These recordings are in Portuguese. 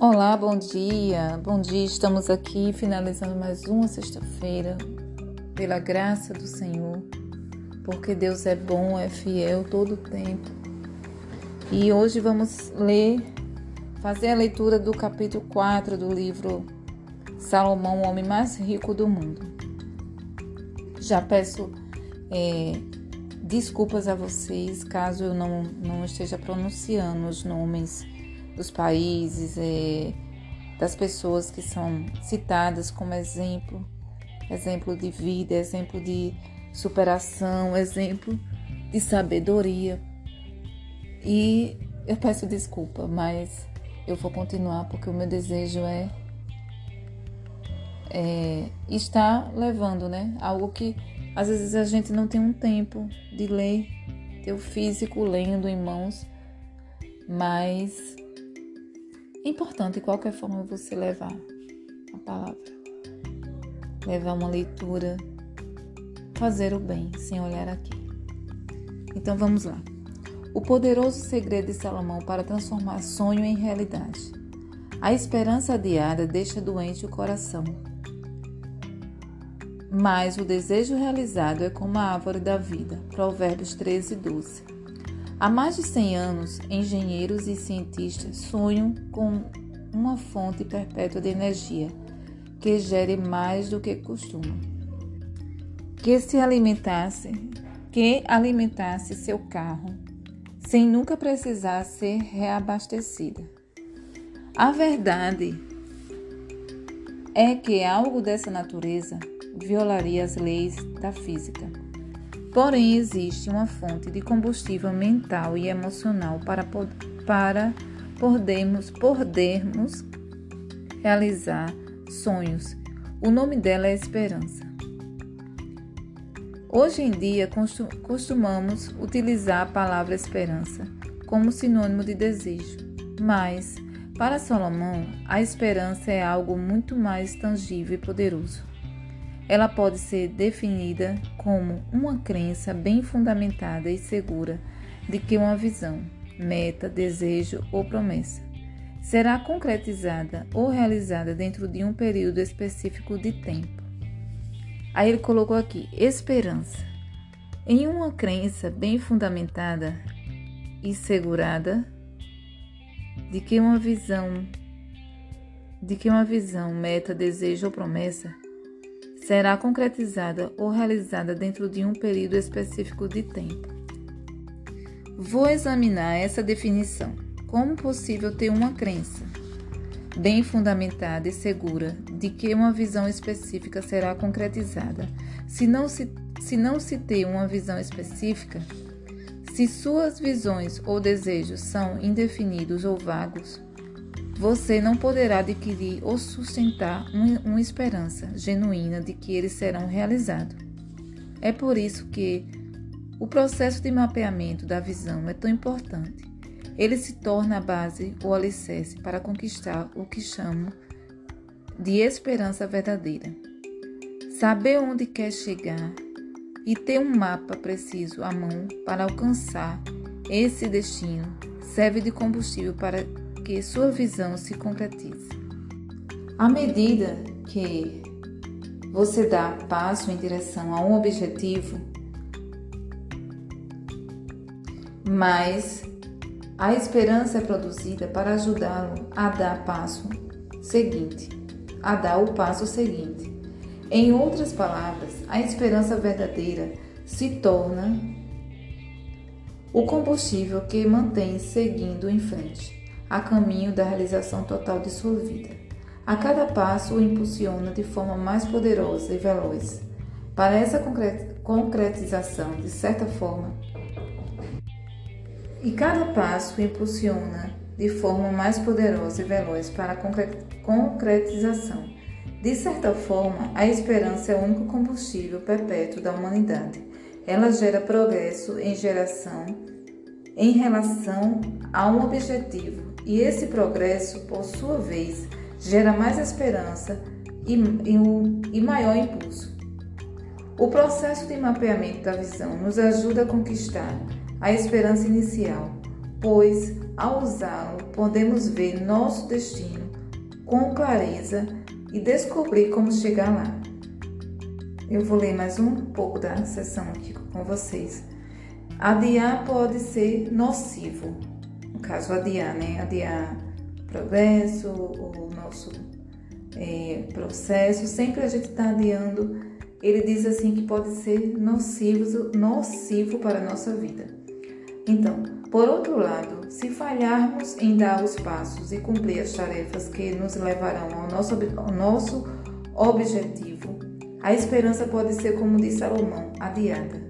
Olá, bom dia. Bom dia, estamos aqui finalizando mais uma sexta-feira, pela graça do Senhor, porque Deus é bom, é fiel todo o tempo. E hoje vamos ler, fazer a leitura do capítulo 4 do livro Salomão, o homem mais rico do mundo. Já peço é, desculpas a vocês caso eu não, não esteja pronunciando os nomes dos países, é, das pessoas que são citadas como exemplo, exemplo de vida, exemplo de superação, exemplo de sabedoria. E eu peço desculpa, mas eu vou continuar porque o meu desejo é, é estar levando, né? Algo que às vezes a gente não tem um tempo de ler, ter o físico lendo em mãos, mas é importante, de qualquer forma, você levar a palavra, levar uma leitura, fazer o bem, sem olhar aqui. Então vamos lá. O poderoso segredo de Salomão para transformar sonho em realidade. A esperança adiada deixa doente o coração, mas o desejo realizado é como a árvore da vida. Provérbios 13, 12. Há mais de 100 anos, engenheiros e cientistas sonham com uma fonte perpétua de energia que gere mais do que costuma. Que se alimentasse, que alimentasse seu carro sem nunca precisar ser reabastecida. A verdade é que algo dessa natureza violaria as leis da física. Porém, existe uma fonte de combustível mental e emocional para, para podermos, podermos realizar sonhos. O nome dela é esperança. Hoje em dia, costumamos utilizar a palavra esperança como sinônimo de desejo, mas, para Salomão, a esperança é algo muito mais tangível e poderoso. Ela pode ser definida como uma crença bem fundamentada e segura de que uma visão, meta, desejo ou promessa será concretizada ou realizada dentro de um período específico de tempo. Aí ele colocou aqui esperança. Em uma crença bem fundamentada e segurada de que uma visão de que uma visão, meta, desejo ou promessa será concretizada ou realizada dentro de um período específico de tempo. Vou examinar essa definição. Como possível ter uma crença bem fundamentada e segura de que uma visão específica será concretizada? Se não se, se não se tem uma visão específica, se suas visões ou desejos são indefinidos ou vagos, você não poderá adquirir ou sustentar uma esperança genuína de que eles serão realizados. É por isso que o processo de mapeamento da visão é tão importante. Ele se torna a base ou alicerce para conquistar o que chamo de esperança verdadeira. Saber onde quer chegar e ter um mapa preciso à mão para alcançar esse destino serve de combustível para que sua visão se concretize. À medida que você dá passo em direção a um objetivo, mais a esperança é produzida para ajudá-lo a dar passo seguinte, a dar o passo seguinte. Em outras palavras, a esperança verdadeira se torna o combustível que mantém seguindo em frente a caminho da realização total de sua vida. A cada passo o impulsiona de forma mais poderosa e veloz. Para essa concretização, de certa forma, e cada passo o impulsiona de forma mais poderosa e veloz para a concretização. De certa forma, a esperança é o único combustível perpétuo da humanidade. Ela gera progresso em geração em relação a um objetivo e esse progresso, por sua vez, gera mais esperança e, e, um, e maior impulso. O processo de mapeamento da visão nos ajuda a conquistar a esperança inicial, pois, ao usá-lo, podemos ver nosso destino com clareza e descobrir como chegar lá. Eu vou ler mais um pouco da sessão aqui com vocês. Adiar pode ser nocivo. No caso, adiar, né? Adiar progresso, o nosso é, processo. Sempre a gente está adiando. Ele diz assim que pode ser nocivo, nocivo para a nossa vida. Então, por outro lado, se falharmos em dar os passos e cumprir as tarefas que nos levarão ao nosso, ao nosso objetivo, a esperança pode ser, como diz Salomão, adiada.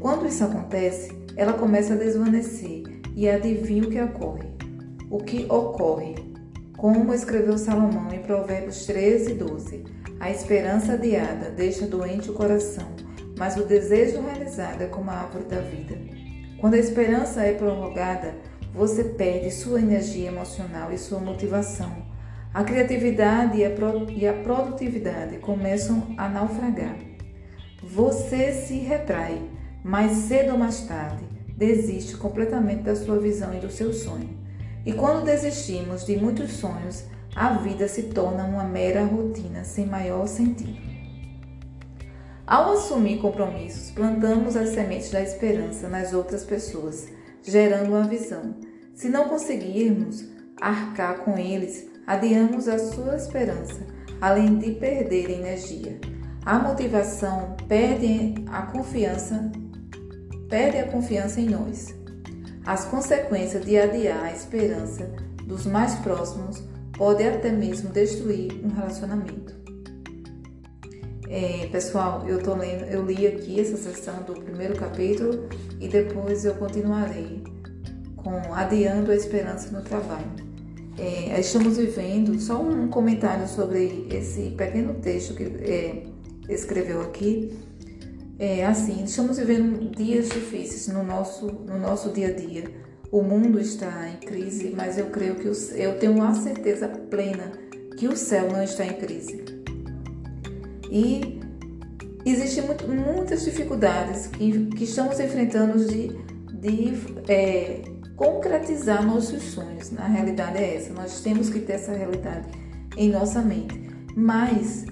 Quando isso acontece, ela começa a desvanecer e adivinha o que ocorre. O que ocorre? Como escreveu Salomão em Provérbios 13, 12: A esperança adiada deixa doente o coração, mas o desejo realizado é como a árvore da vida. Quando a esperança é prorrogada, você perde sua energia emocional e sua motivação a criatividade e a produtividade começam a naufragar. Você se retrai, mas cedo ou mais tarde desiste completamente da sua visão e do seu sonho. E quando desistimos de muitos sonhos, a vida se torna uma mera rotina sem maior sentido. Ao assumir compromissos, plantamos as sementes da esperança nas outras pessoas, gerando uma visão. Se não conseguirmos arcar com eles, adiamos a sua esperança, além de perder energia. A motivação perde a confiança, perde a confiança em nós. As consequências de adiar a esperança dos mais próximos podem até mesmo destruir um relacionamento. É, pessoal, eu tô lendo, eu li aqui essa sessão do primeiro capítulo e depois eu continuarei com adiando a esperança no trabalho. É, estamos vivendo, só um comentário sobre esse pequeno texto que é, escreveu aqui. É assim, estamos vivendo dias difíceis no nosso, no nosso dia a dia. O mundo está em crise, mas eu creio que o, eu tenho a certeza plena que o céu não está em crise. E existem muito, muitas dificuldades que, que estamos enfrentando de, de é, concretizar nossos sonhos. Na realidade é essa, nós temos que ter essa realidade em nossa mente. Mas,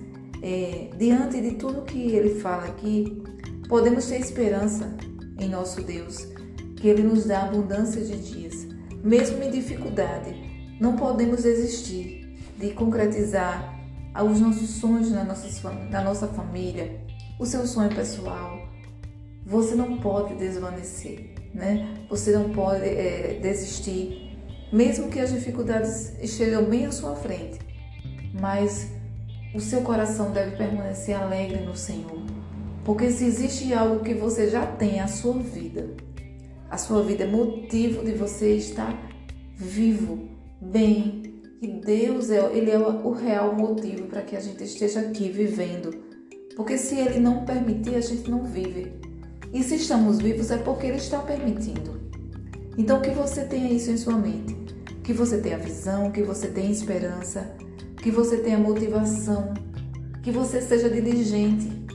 é, diante de tudo que ele fala aqui, podemos ter esperança em nosso Deus, que Ele nos dá abundância de dias. Mesmo em dificuldade, não podemos desistir de concretizar os nossos sonhos na nossa, na nossa família, o seu sonho pessoal. Você não pode desvanecer né? Você não pode é, desistir, mesmo que as dificuldades estejam bem à sua frente. Mas o seu coração deve permanecer alegre no Senhor. Porque se existe algo que você já tem a sua vida, a sua vida é motivo de você estar vivo, bem, e Deus é, ele é o real motivo para que a gente esteja aqui vivendo. Porque se ele não permitir, a gente não vive. E se estamos vivos é porque Ele está permitindo. Então, que você tenha isso em sua mente. Que você tenha visão, que você tenha esperança, que você tenha motivação, que você seja diligente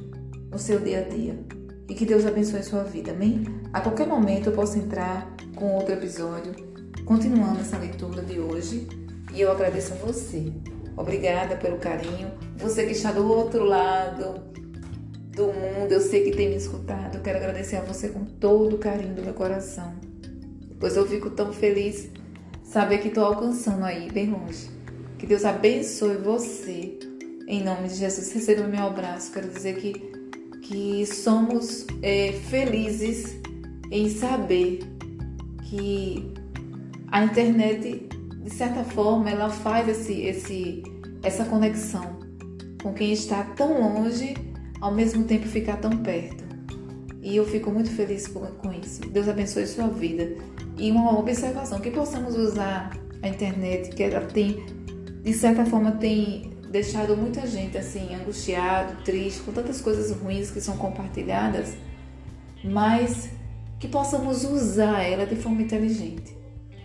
no seu dia a dia. E que Deus abençoe sua vida, amém? A qualquer momento eu posso entrar com outro episódio, continuando essa leitura de hoje. E eu agradeço a você. Obrigada pelo carinho. Você que está do outro lado do mundo, eu sei que tem me escutado. Eu quero agradecer a você com todo o carinho do meu coração. Pois eu fico tão feliz saber que estou alcançando aí, bem longe. Que Deus abençoe você. Em nome de Jesus, receba meu abraço. Quero dizer que, que somos é, felizes em saber que a internet, de certa forma, ela faz esse, esse, essa conexão com quem está tão longe ao mesmo tempo ficar tão perto. E eu fico muito feliz com, isso. Deus abençoe sua vida. E uma observação, que possamos usar a internet, que ela tem, de certa forma, tem deixado muita gente assim, angustiado, triste, com tantas coisas ruins que são compartilhadas, mas que possamos usar ela de forma inteligente.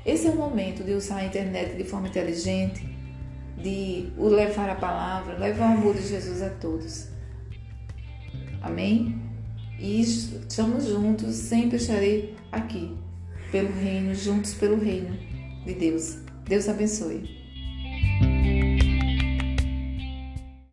Esse é o momento de usar a internet de forma inteligente, de o levar a palavra, levar o amor de Jesus a todos. Amém? E estamos juntos, sempre estarei aqui, pelo reino, juntos pelo reino de Deus. Deus abençoe.